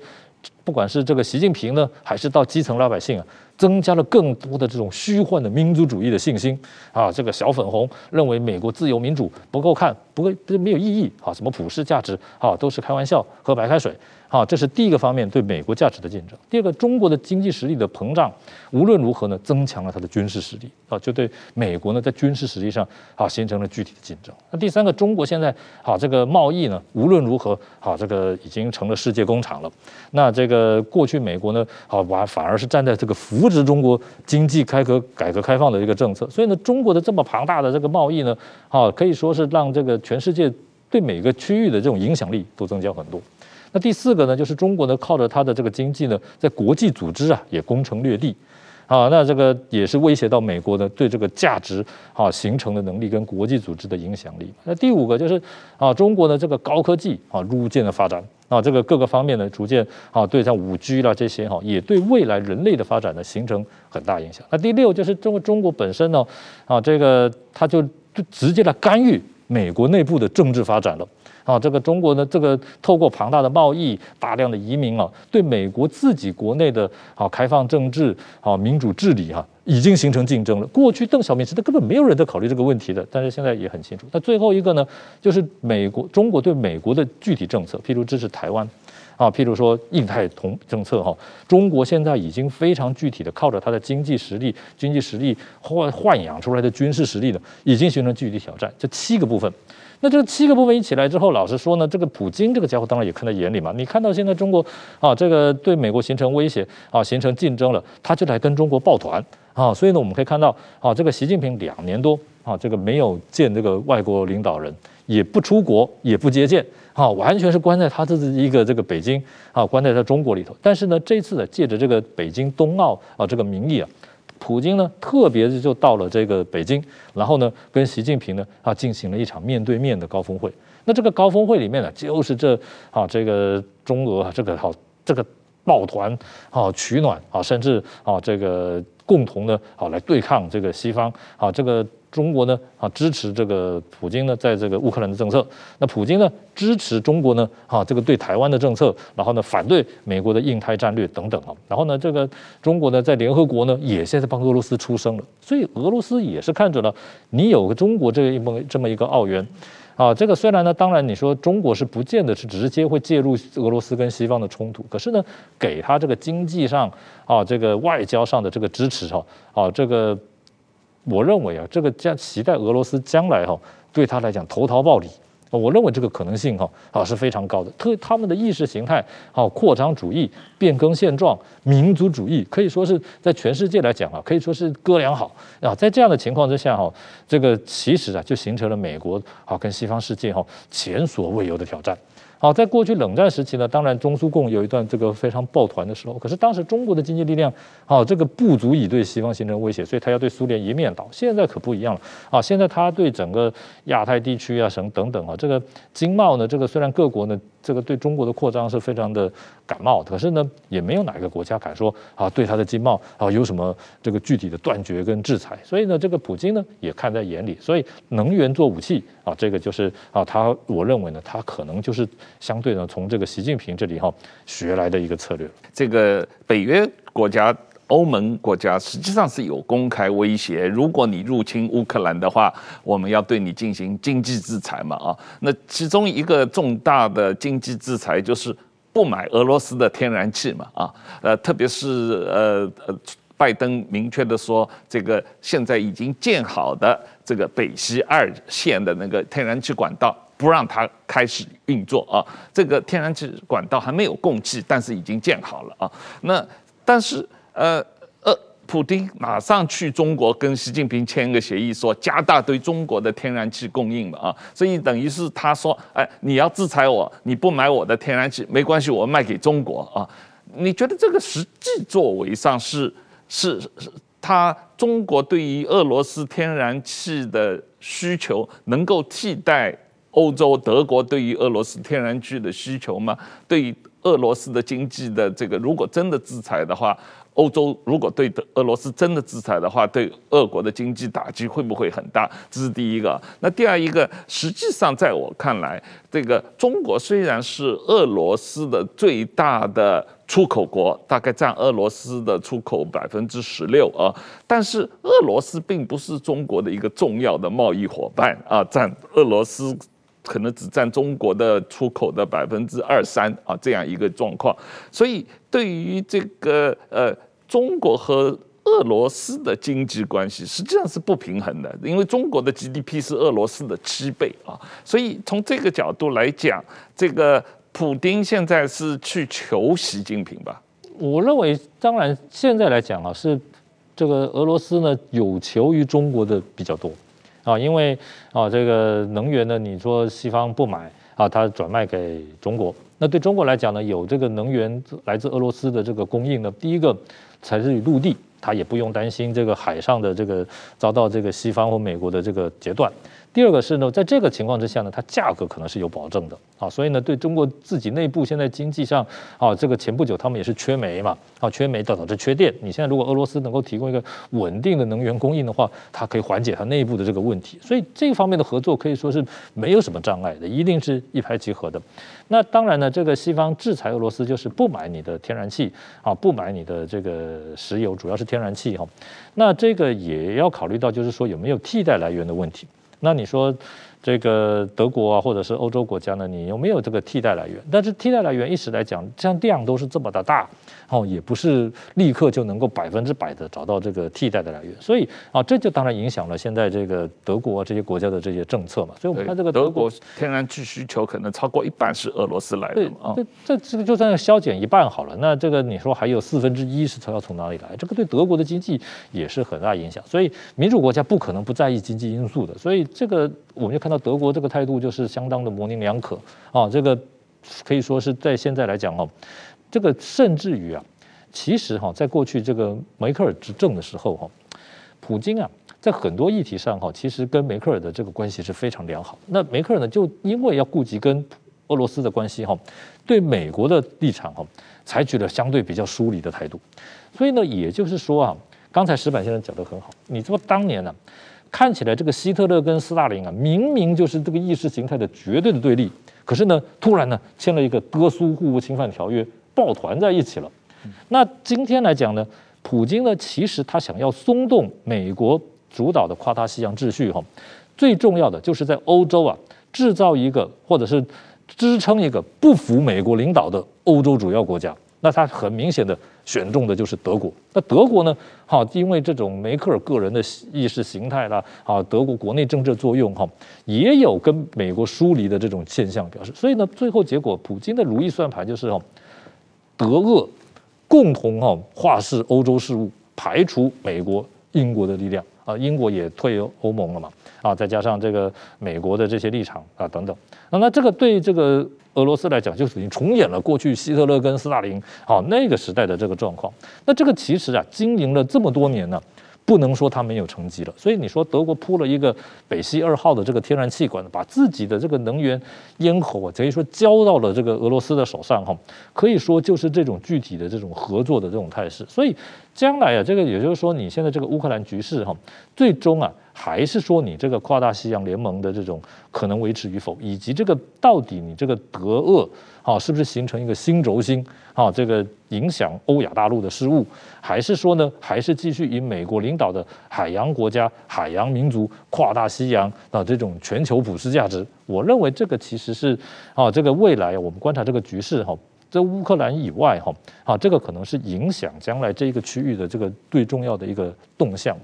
不管是这个习近平呢，还是到基层老百姓啊，增加了更多的这种虚幻的民族主义的信心啊。这个小粉红认为美国自由民主不够看，不够没有意义啊，什么普世价值啊，都是开玩笑，喝白开水。啊，这是第一个方面对美国价值的竞争。第二个，中国的经济实力的膨胀，无论如何呢，增强了它的军事实力啊，就对美国呢在军事实力上啊形成了具体的竞争。那第三个，中国现在啊这个贸易呢，无论如何啊这个已经成了世界工厂了。那这这个过去美国呢，好反反而是站在这个扶植中国经济开革改革开放的这个政策。所以呢，中国的这么庞大的这个贸易呢，好可以说是让这个全世界对每个区域的这种影响力都增加很多。那第四个呢，就是中国呢，靠着它的这个经济呢，在国际组织啊也攻城略地，啊，那这个也是威胁到美国的对这个价值啊形成的能力跟国际组织的影响力。那第五个就是啊，中国的这个高科技啊逐渐的发展啊，这个各个方面呢逐渐啊对像五 G 啦这些哈，也对未来人类的发展呢形成很大影响。那第六就是中中国本身呢啊，这个它就就直接来干预美国内部的政治发展了。啊，这个中国呢，这个透过庞大的贸易、大量的移民啊，对美国自己国内的啊开放政治、啊民主治理哈、啊，已经形成竞争了。过去邓小平时代根本没有人在考虑这个问题的，但是现在也很清楚。那最后一个呢，就是美国中国对美国的具体政策，譬如支持台湾，啊，譬如说印太同政策哈，中国现在已经非常具体的靠着它的经济实力、经济实力换换养出来的军事实力呢，已经形成具体挑战。这七个部分。那这七个部分一起来之后，老实说呢，这个普京这个家伙当然也看在眼里嘛。你看到现在中国啊，这个对美国形成威胁啊，形成竞争了，他就来跟中国抱团啊。所以呢，我们可以看到啊，这个习近平两年多啊，这个没有见这个外国领导人，也不出国，也不接见啊，完全是关在他这一个这个北京啊，关在他中国里头。但是呢，这次呢，借着这个北京冬奥啊这个名义啊。普京呢，特别就到了这个北京，然后呢，跟习近平呢啊进行了一场面对面的高峰会。那这个高峰会里面呢，就是这啊这个中俄这个好这个抱团啊取暖啊，甚至啊这个共同的啊来对抗这个西方啊这个。中国呢啊支持这个普京呢在这个乌克兰的政策，那普京呢支持中国呢啊这个对台湾的政策，然后呢反对美国的印太战略等等啊，然后呢这个中国呢在联合国呢也现在帮俄罗斯出声了，所以俄罗斯也是看准了你有个中国这一么这么一个奥援啊，这个虽然呢当然你说中国是不见得是直接会介入俄罗斯跟西方的冲突，可是呢给他这个经济上啊这个外交上的这个支持哈啊这个。我认为啊，这个将期待俄罗斯将来哈，对他来讲投桃报李，我认为这个可能性哈啊是非常高的。特他们的意识形态啊，扩张主义、变更现状、民族主义，可以说是在全世界来讲啊，可以说是哥俩好啊。在这样的情况之下哈，这个其实啊就形成了美国啊跟西方世界哈前所未有的挑战。好，在过去冷战时期呢，当然中苏共有一段这个非常抱团的时候，可是当时中国的经济力量，啊，这个不足以对西方形成威胁，所以他要对苏联一面倒。现在可不一样了，啊，现在他对整个亚太地区啊，什么等等啊，这个经贸呢，这个虽然各国呢。这个对中国的扩张是非常的感冒，可是呢，也没有哪一个国家敢说啊，对他的经贸啊有什么这个具体的断绝跟制裁。所以呢，这个普京呢也看在眼里，所以能源做武器啊，这个就是啊，他我认为呢，他可能就是相对呢从这个习近平这里哈学来的一个策略。这个北约国家。欧盟国家实际上是有公开威胁，如果你入侵乌克兰的话，我们要对你进行经济制裁嘛啊。那其中一个重大的经济制裁就是不买俄罗斯的天然气嘛啊。呃，特别是呃呃，拜登明确的说，这个现在已经建好的这个北溪二线的那个天然气管道，不让它开始运作啊。这个天然气管道还没有供气，但是已经建好了啊。那但是。呃呃，普丁马上去中国跟习近平签一个协议，说加大对中国的天然气供应嘛啊，所以等于是他说，哎，你要制裁我，你不买我的天然气没关系，我卖给中国啊。你觉得这个实际作为上是是是，他中国对于俄罗斯天然气的需求能够替代欧洲德国对于俄罗斯天然气的需求吗？对于俄罗斯的经济的这个，如果真的制裁的话？欧洲如果对俄罗斯真的制裁的话，对俄国的经济打击会不会很大？这是第一个。那第二一个，实际上在我看来，这个中国虽然是俄罗斯的最大的出口国，大概占俄罗斯的出口百分之十六啊，但是俄罗斯并不是中国的一个重要的贸易伙伴啊，占俄罗斯可能只占中国的出口的百分之二三啊，这样一个状况。所以对于这个呃。中国和俄罗斯的经济关系实际上是不平衡的，因为中国的 GDP 是俄罗斯的七倍啊，所以从这个角度来讲，这个普丁现在是去求习近平吧？我认为，当然现在来讲啊，是这个俄罗斯呢有求于中国的比较多啊，因为啊这个能源呢，你说西方不买啊，它转卖给中国，那对中国来讲呢，有这个能源来自俄罗斯的这个供应呢，第一个。采自于陆地，他也不用担心这个海上的这个遭到这个西方或美国的这个截断。第二个是呢，在这个情况之下呢，它价格可能是有保证的啊，所以呢，对中国自己内部现在经济上啊，这个前不久他们也是缺煤嘛啊，缺煤导致缺电。你现在如果俄罗斯能够提供一个稳定的能源供应的话，它可以缓解它内部的这个问题。所以这方面的合作可以说是没有什么障碍的，一定是一拍即合的。那当然呢，这个西方制裁俄罗斯就是不买你的天然气啊，不买你的这个石油，主要是天然气哈。那这个也要考虑到，就是说有没有替代来源的问题。那你说这个德国啊，或者是欧洲国家呢？你有没有这个替代来源？但是替代来源一时来讲，像量都是这么的大。哦，也不是立刻就能够百分之百的找到这个替代的来源，所以啊，这就当然影响了现在这个德国这些国家的这些政策嘛。所以我们看这个德国天然气需求可能超过一半是俄罗斯来的啊。这这这个就算削减一半好了，那这个你说还有四分之一是要从哪里来？这个对德国的经济也是很大影响。所以民主国家不可能不在意经济因素的。所以这个我们就看到德国这个态度就是相当的模棱两可啊。这个可以说是在现在来讲哦。这个甚至于啊，其实哈，在过去这个梅克尔执政的时候哈，普京啊，在很多议题上哈，其实跟梅克尔的这个关系是非常良好。那梅克尔呢，就因为要顾及跟俄罗斯的关系哈，对美国的立场哈，采取了相对比较疏离的态度。所以呢，也就是说啊，刚才石板先生讲得很好，你说当年呢、看起来这个希特勒跟斯大林啊，明明就是这个意识形态的绝对的对立，可是呢，突然呢签了一个德苏互不侵犯条约，抱团在一起了。那今天来讲呢，普京呢其实他想要松动美国主导的跨大西洋秩序哈，最重要的就是在欧洲啊制造一个或者是支撑一个不服美国领导的欧洲主要国家。那他很明显的选中的就是德国。那德国呢？好，因为这种梅克尔个人的意识形态啦，啊，德国国内政治作用哈，也有跟美国疏离的这种现象表示。所以呢，最后结果，普京的如意算盘就是哈，德俄共同哈化视欧洲事务，排除美国、英国的力量啊，英国也退欧盟了嘛，啊，再加上这个美国的这些立场啊等等，那那这个对这个。俄罗斯来讲，就已经重演了过去希特勒跟斯大林啊那个时代的这个状况。那这个其实啊，经营了这么多年呢，不能说它没有成绩了。所以你说德国铺了一个北溪二号的这个天然气管，把自己的这个能源咽喉啊，等于说交到了这个俄罗斯的手上哈，可以说就是这种具体的这种合作的这种态势。所以将来啊，这个也就是说，你现在这个乌克兰局势哈，最终啊。还是说你这个跨大西洋联盟的这种可能维持与否，以及这个到底你这个德俄啊是不是形成一个新轴心啊？这个影响欧亚大陆的事务，还是说呢，还是继续以美国领导的海洋国家、海洋民族、跨大西洋啊这种全球普世价值？我认为这个其实是啊，这个未来我们观察这个局势哈，在乌克兰以外哈啊，这个可能是影响将来这一个区域的这个最重要的一个动向。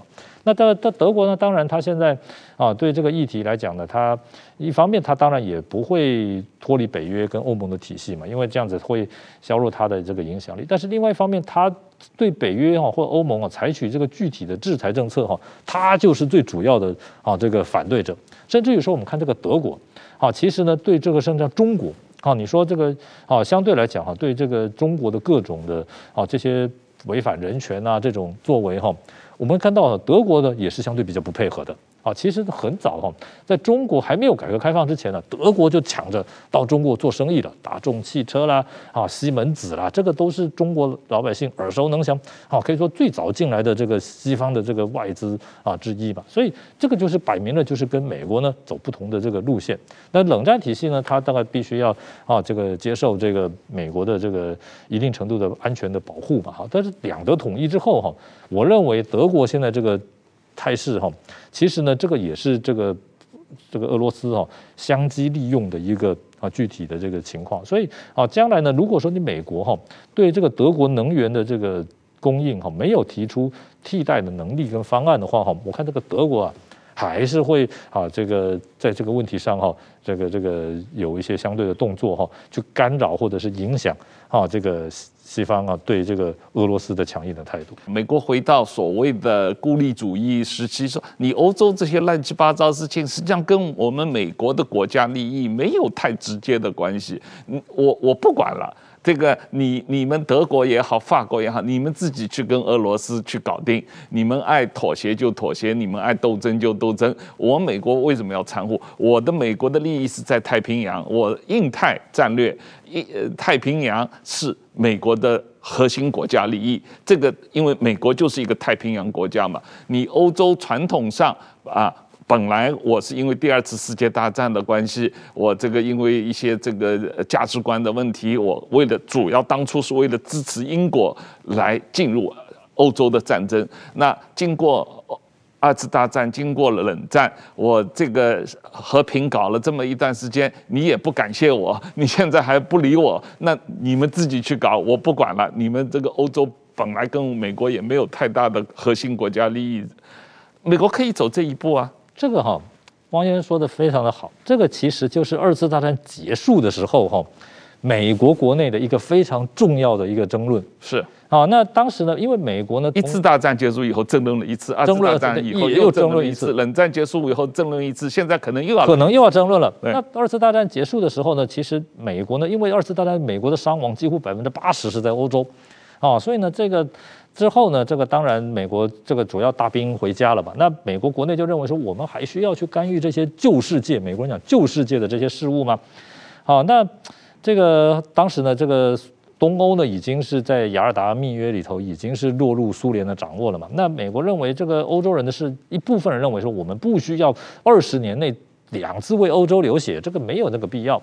那德德德国呢？当然，他现在啊，对这个议题来讲呢，他一方面他当然也不会脱离北约跟欧盟的体系嘛，因为这样子会削弱他的这个影响力。但是另外一方面，他对北约哈或欧盟啊采取这个具体的制裁政策哈，他就是最主要的啊这个反对者。甚至于说，我们看这个德国啊，其实呢对这个甚至中国啊，你说这个啊相对来讲哈，对这个中国的各种的啊这些违反人权啊这种作为哈。我们看到德国呢也是相对比较不配合的。啊，其实很早哈，在中国还没有改革开放之前呢，德国就抢着到中国做生意了，大众汽车啦，啊，西门子啦，这个都是中国老百姓耳熟能详，啊，可以说最早进来的这个西方的这个外资啊之一吧。所以这个就是摆明了就是跟美国呢走不同的这个路线。那冷战体系呢，它大概必须要啊这个接受这个美国的这个一定程度的安全的保护吧，哈。但是两德统一之后哈，我认为德国现在这个。态势哈，其实呢，这个也是这个这个俄罗斯哈相机利用的一个啊具体的这个情况。所以啊，将来呢，如果说你美国哈对这个德国能源的这个供应哈没有提出替代的能力跟方案的话哈，我看这个德国啊还是会啊这个在这个问题上哈这个这个有一些相对的动作哈，去干扰或者是影响啊这个。西方啊，对这个俄罗斯的强硬的态度。美国回到所谓的孤立主义时期，说你欧洲这些乱七八糟事情，实际上跟我们美国的国家利益没有太直接的关系。嗯，我我不管了。这个你你们德国也好，法国也好，你们自己去跟俄罗斯去搞定，你们爱妥协就妥协，你们爱斗争就斗争。我美国为什么要掺和？我的美国的利益是在太平洋，我印太战略，印太平洋是美国的核心国家利益。这个因为美国就是一个太平洋国家嘛，你欧洲传统上啊。本来我是因为第二次世界大战的关系，我这个因为一些这个价值观的问题，我为了主要当初是为了支持英国来进入欧洲的战争。那经过二次大战，经过了冷战，我这个和平搞了这么一段时间，你也不感谢我，你现在还不理我，那你们自己去搞，我不管了。你们这个欧洲本来跟美国也没有太大的核心国家利益，美国可以走这一步啊。这个哈，汪先生说的非常的好。这个其实就是二次大战结束的时候哈，美国国内的一个非常重要的一个争论。是啊，那当时呢，因为美国呢，一次大战结束以后争论了一次，二次大战以后又争论一次，冷战结束以后争论一次，现在可能又要可能又要争论了。那二次大战结束的时候呢，其实美国呢，因为二次大战美国的伤亡几乎百分之八十是在欧洲。啊，所以呢，这个之后呢，这个当然美国这个主要大兵回家了吧？那美国国内就认为说，我们还需要去干预这些旧世界，美国人讲旧世界的这些事务吗？好，那这个当时呢，这个。东欧呢，已经是在雅尔达密约里头，已经是落入苏联的掌握了嘛。那美国认为这个欧洲人的是一部分人认为说，我们不需要二十年内两次为欧洲流血，这个没有那个必要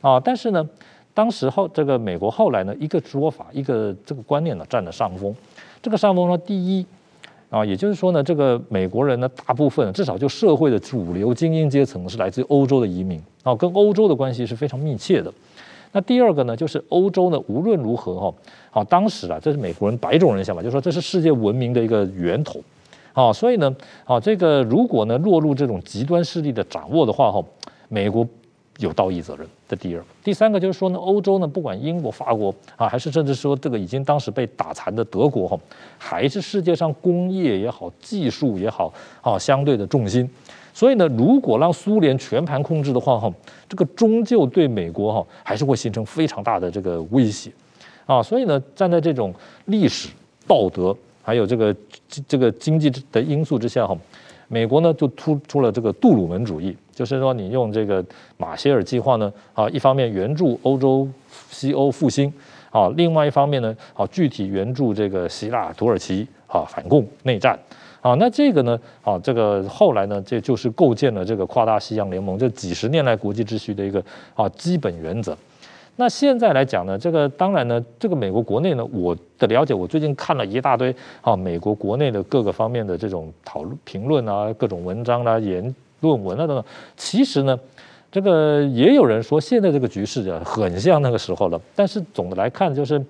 啊。但是呢，当时后这个美国后来呢，一个说法，一个这个观念呢，占了上风。这个上风呢，第一啊，也就是说呢，这个美国人呢，大部分至少就社会的主流精英阶层是来自于欧洲的移民啊，跟欧洲的关系是非常密切的。那第二个呢，就是欧洲呢，无论如何哈，好，当时啊，这是美国人白种人想法，就是说这是世界文明的一个源头，啊，所以呢，啊，这个如果呢落入这种极端势力的掌握的话哈，美国有道义责任。这第二，第三个就是说呢，欧洲呢，不管英国、法国啊，还是甚至说这个已经当时被打残的德国哈，还是世界上工业也好、技术也好啊，相对的重心。所以呢，如果让苏联全盘控制的话，哈，这个终究对美国哈还是会形成非常大的这个威胁，啊，所以呢，站在这种历史、道德还有这个这个经济的因素之下，哈，美国呢就突出了这个杜鲁门主义，就是说你用这个马歇尔计划呢，啊，一方面援助欧洲西欧复兴，啊，另外一方面呢，啊，具体援助这个希腊、土耳其啊反共内战。啊，那这个呢？啊，这个后来呢，这就是构建了这个跨大西洋联盟这几十年来国际秩序的一个啊基本原则。那现在来讲呢，这个当然呢，这个美国国内呢，我的了解，我最近看了一大堆啊，美国国内的各个方面的这种讨论、评论啊，各种文章啦、啊、言论文啊等等。其实呢，这个也有人说，现在这个局势啊，很像那个时候了。但是总的来看，就是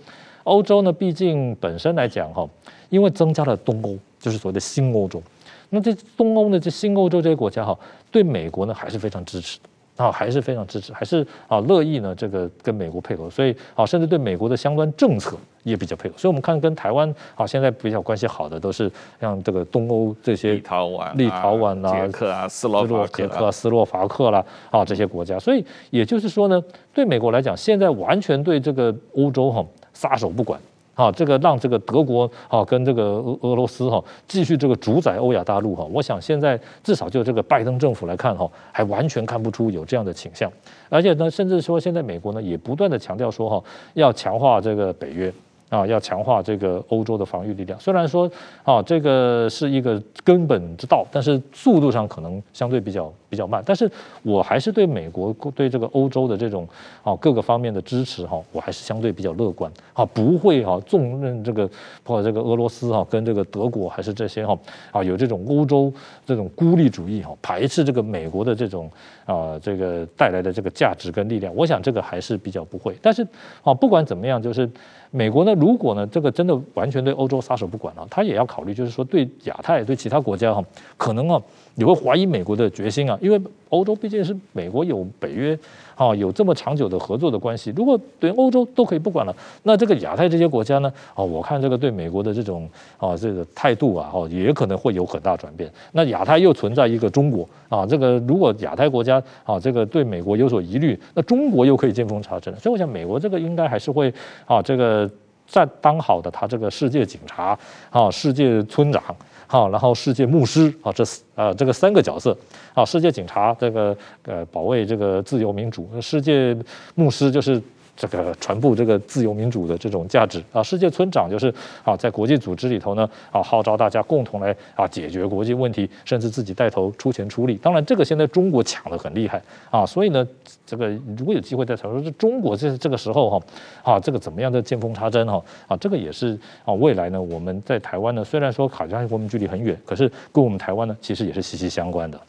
欧洲呢，毕竟本身来讲哈，因为增加了东欧。就是所谓的新欧洲，那这东欧呢，这新欧洲这些国家哈，对美国呢还是非常支持啊，还是非常支持，还是啊乐意呢这个跟美国配合，所以啊甚至对美国的相关政策也比较配合。所以我们看跟台湾啊现在比较关系好的都是像这个东欧这些立陶宛、立陶宛啊、捷克啊、斯洛伐克、捷克、斯洛伐克啦啊这些国家。所以也就是说呢，对美国来讲，现在完全对这个欧洲哈撒手不管。啊，这个让这个德国啊跟这个俄俄罗斯哈继续这个主宰欧亚大陆哈，我想现在至少就这个拜登政府来看哈，还完全看不出有这样的倾向，而且呢，甚至说现在美国呢也不断的强调说哈，要强化这个北约。啊，要强化这个欧洲的防御力量。虽然说啊，这个是一个根本之道，但是速度上可能相对比较比较慢。但是我还是对美国对这个欧洲的这种啊各个方面的支持哈，我还是相对比较乐观啊，不会哈纵任这个包括这个俄罗斯哈跟这个德国还是这些哈啊有这种欧洲这种孤立主义哈，排斥这个美国的这种啊这个带来的这个价值跟力量。我想这个还是比较不会。但是啊，不管怎么样，就是。美国呢，如果呢，这个真的完全对欧洲撒手不管了，他也要考虑，就是说对亚太、对其他国家哈，可能啊，你会怀疑美国的决心啊，因为欧洲毕竟是美国有北约啊，有这么长久的合作的关系。如果对欧洲都可以不管了，那这个亚太这些国家呢，啊，我看这个对美国的这种啊这个态度啊，哦，也可能会有很大转变。那亚太又存在一个中国啊，这个如果亚太国家啊这个对美国有所疑虑，那中国又可以见缝插针。所以我想，美国这个应该还是会啊这个。在当好的他这个世界警察啊，世界村长好，然后世界牧师啊，这呃这个三个角色啊，世界警察这个呃保卫这个自由民主，世界牧师就是。这个传播这个自由民主的这种价值啊，世界村长就是啊，在国际组织里头呢啊，号召大家共同来啊解决国际问题，甚至自己带头出钱出力。当然，这个现在中国抢得很厉害啊，所以呢，这个如果有机会再讨论，这中国这这个时候哈啊，这个怎么样的见缝插针哈啊，这个也是啊，未来呢，我们在台湾呢，虽然说好像我们距离很远，可是跟我们台湾呢，其实也是息息相关的。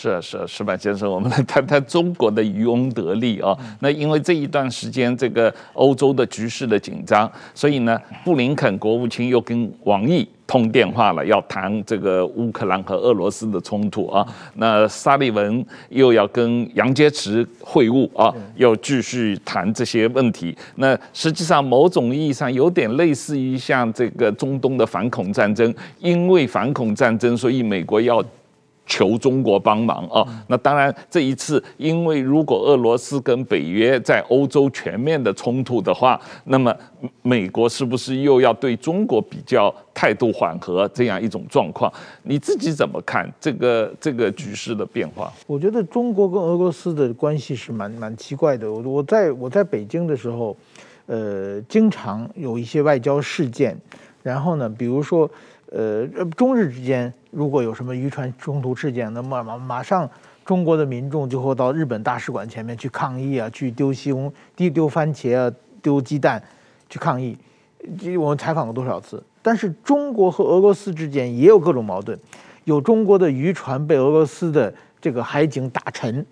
是啊，是啊，石板先生，我们来谈谈中国的渔翁得利啊。那因为这一段时间这个欧洲的局势的紧张，所以呢，布林肯国务卿又跟王毅通电话了，要谈这个乌克兰和俄罗斯的冲突啊。那沙利文又要跟杨洁篪会晤啊，要继续谈这些问题。那实际上某种意义上有点类似于像这个中东的反恐战争，因为反恐战争，所以美国要。求中国帮忙啊。那当然，这一次因为如果俄罗斯跟北约在欧洲全面的冲突的话，那么美国是不是又要对中国比较态度缓和这样一种状况？你自己怎么看这个这个局势的变化？我觉得中国跟俄罗斯的关系是蛮蛮奇怪的。我我在我在北京的时候，呃，经常有一些外交事件，然后呢，比如说。呃，中日之间如果有什么渔船冲突事件，那么马马上中国的民众就会到日本大使馆前面去抗议啊，去丢西红、丢丢番茄啊，丢鸡蛋去抗议。我们采访过多少次？但是中国和俄罗斯之间也有各种矛盾，有中国的渔船被俄罗斯的这个海警打沉，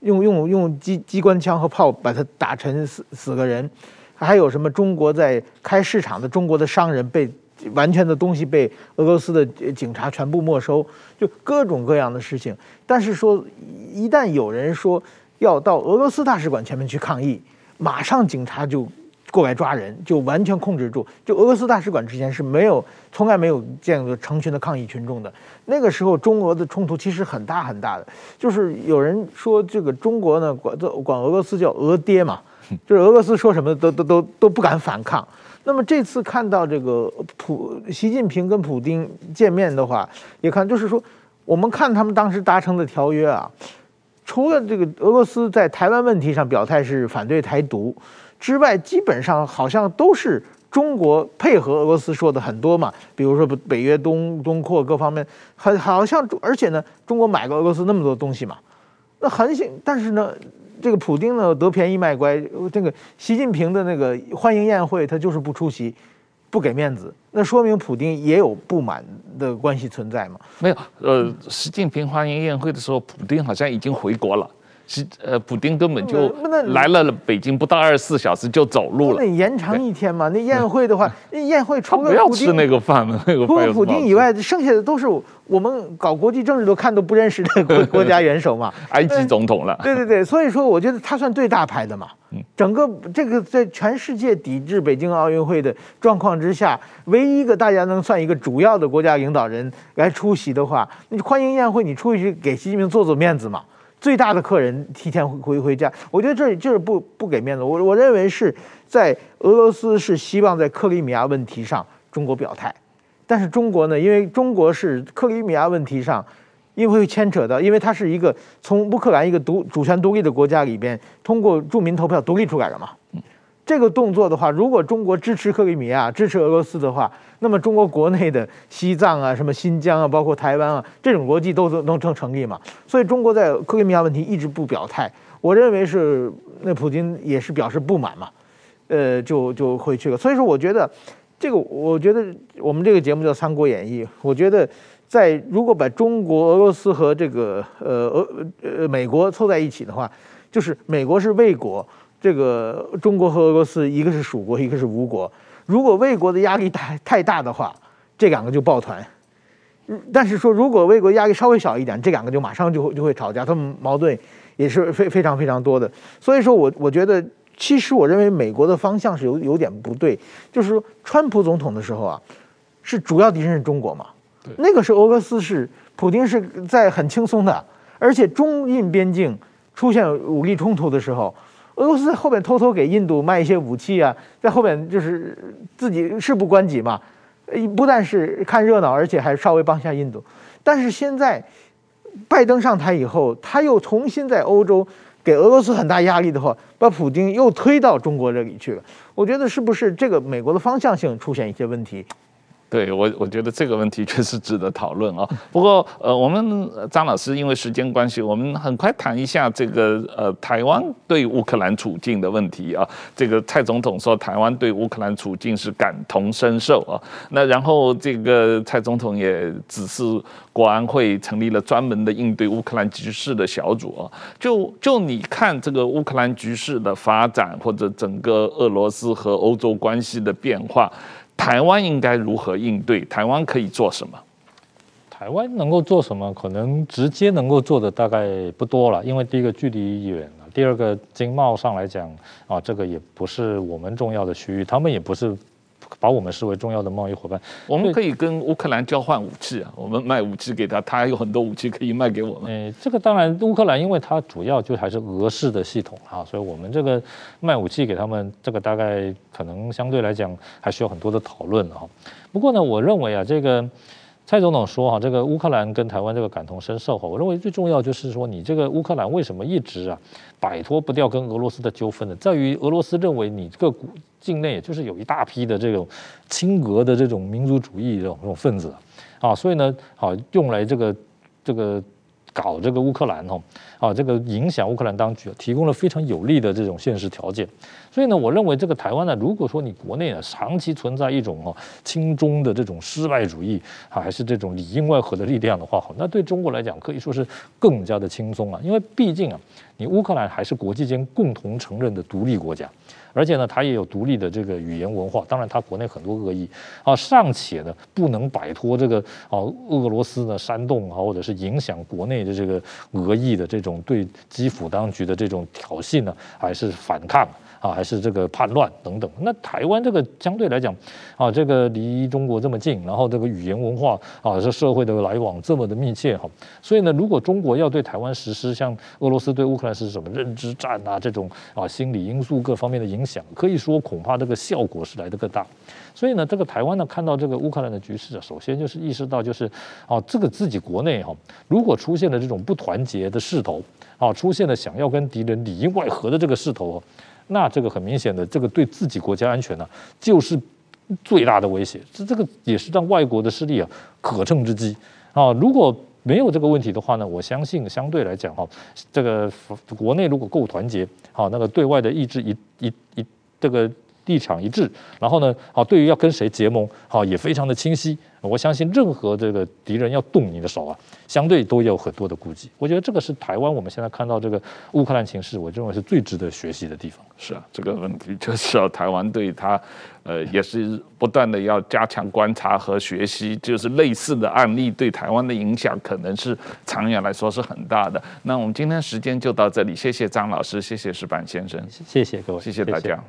用用用机机关枪和炮把它打沉死死个人，还有什么中国在开市场的中国的商人被。完全的东西被俄罗斯的警察全部没收，就各种各样的事情。但是说，一旦有人说要到俄罗斯大使馆前面去抗议，马上警察就过来抓人，就完全控制住。就俄罗斯大使馆之前是没有，从来没有见过成群的抗议群众的。那个时候，中俄的冲突其实很大很大的。就是有人说，这个中国呢，管管俄罗斯叫俄爹嘛，就是俄罗斯说什么都都都都不敢反抗。那么这次看到这个普习近平跟普丁见面的话，也看就是说，我们看他们当时达成的条约啊，除了这个俄罗斯在台湾问题上表态是反对台独之外，基本上好像都是中国配合俄罗斯说的很多嘛，比如说北约东东扩各方面，很好像而且呢，中国买过俄罗斯那么多东西嘛，那很行，但是呢。这个普京呢得便宜卖乖，这个习近平的那个欢迎宴会他就是不出席，不给面子，那说明普京也有不满的关系存在嘛？没有，呃，习近平欢迎宴会的时候，普京好像已经回国了。是呃，普丁根本就来了北京，不到二十四小时就走路了。那延长一天嘛？那宴会的话，那宴会除了不要吃那个饭嘛，那个除了普丁以外，剩下的都是我们搞国际政治都看都不认识的国 国家元首嘛。埃及总统了。对对对，所以说我觉得他算最大牌的嘛。整个这个在全世界抵制北京奥运会的状况之下，唯一一个大家能算一个主要的国家领导人来出席的话，那欢迎宴会你出去给习近平做做面子嘛。最大的客人提前回回家，我觉得这就是不不给面子。我我认为是在俄罗斯是希望在克里米亚问题上中国表态，但是中国呢，因为中国是克里米亚问题上，因为会牵扯到，因为它是一个从乌克兰一个独主权独立的国家里边通过著名投票独立出来的嘛。这个动作的话，如果中国支持克里米亚、支持俄罗斯的话，那么中国国内的西藏啊、什么新疆啊、包括台湾啊，这种逻辑都都能成成立嘛？所以中国在克里米亚问题一直不表态，我认为是那普京也是表示不满嘛，呃，就就回去了。所以说，我觉得这个，我觉得我们这个节目叫《三国演义》，我觉得在如果把中国、俄罗斯和这个呃俄呃美国凑在一起的话，就是美国是卫国。这个中国和俄罗斯，一个是蜀国，一个是吴国。如果魏国的压力太太大的话，这两个就抱团。但是说，如果魏国压力稍微小一点，这两个就马上就会就会吵架，他们矛盾也是非非常非常多的。所以说我我觉得，其实我认为美国的方向是有有点不对，就是说，川普总统的时候啊，是主要敌人是中国嘛，那个时候俄罗斯是普京是在很轻松的，而且中印边境出现武力冲突的时候。俄罗斯在后面偷偷给印度卖一些武器啊，在后面就是自己事不关己嘛，不但是看热闹，而且还稍微帮下印度。但是现在拜登上台以后，他又重新在欧洲给俄罗斯很大压力的话，把普京又推到中国这里去了。我觉得是不是这个美国的方向性出现一些问题？对我，我觉得这个问题确实值得讨论啊。不过，呃，我们张老师因为时间关系，我们很快谈一下这个呃台湾对乌克兰处境的问题啊。这个蔡总统说台湾对乌克兰处境是感同身受啊。那然后这个蔡总统也指示国安会成立了专门的应对乌克兰局势的小组啊。就就你看这个乌克兰局势的发展，或者整个俄罗斯和欧洲关系的变化。台湾应该如何应对？台湾可以做什么？台湾能够做什么？可能直接能够做的大概不多了，因为第一个距离远了，第二个经贸上来讲啊，这个也不是我们重要的区域，他们也不是把我们视为重要的贸易伙伴。我们可以跟乌克兰交换武器啊，我们卖武器给他，他还有很多武器可以卖给我们。诶，这个当然，乌克兰因为它主要就还是俄式的系统啊，所以我们这个卖武器给他们，这个大概可能相对来讲还需要很多的讨论啊。不过呢，我认为啊，这个。蔡总统说：“哈，这个乌克兰跟台湾这个感同身受哈，我认为最重要就是说，你这个乌克兰为什么一直啊摆脱不掉跟俄罗斯的纠纷呢？在于俄罗斯认为你这个境内就是有一大批的这种亲俄的这种民族主义这种这种分子啊，所以呢，好用来这个这个。”搞这个乌克兰哈啊，这个影响乌克兰当局，提供了非常有利的这种现实条件。所以呢，我认为这个台湾呢，如果说你国内呢长期存在一种哈亲中的这种失败主义啊，还是这种里应外合的力量的话，好那对中国来讲可以说是更加的轻松啊，因为毕竟啊，你乌克兰还是国际间共同承认的独立国家。而且呢，它也有独立的这个语言文化，当然它国内很多恶意啊，尚且呢不能摆脱这个啊俄罗斯的煽动啊，或者是影响国内的这个俄裔的这种对基辅当局的这种挑衅呢，还是反抗。啊还是这个叛乱等等。那台湾这个相对来讲，啊，这个离中国这么近，然后这个语言文化啊，这社会的来往这么的密切哈，所以呢，如果中国要对台湾实施像俄罗斯对乌克兰是什么认知战啊这种啊心理因素各方面的影响，可以说恐怕这个效果是来得更大。所以呢，这个台湾呢看到这个乌克兰的局势啊，首先就是意识到就是啊，这个自己国内哈，如果出现了这种不团结的势头啊，出现了想要跟敌人里应外合的这个势头。那这个很明显的，这个对自己国家安全呢，就是最大的威胁。这这个也是让外国的势力啊可乘之机啊。如果没有这个问题的话呢，我相信相对来讲哈，这个国内如果够团结，好，那个对外的意志一一一这个立场一致，然后呢，好，对于要跟谁结盟，好，也非常的清晰。我相信任何这个敌人要动你的手啊，相对都有很多的顾忌。我觉得这个是台湾我们现在看到这个乌克兰情势，我认为是最值得学习的地方。是啊，这个问题就是要台湾对他，呃，也是不断的要加强观察和学习，就是类似的案例对台湾的影响，可能是长远来说是很大的。那我们今天时间就到这里，谢谢张老师，谢谢石板先生，谢谢各位，谢谢大家。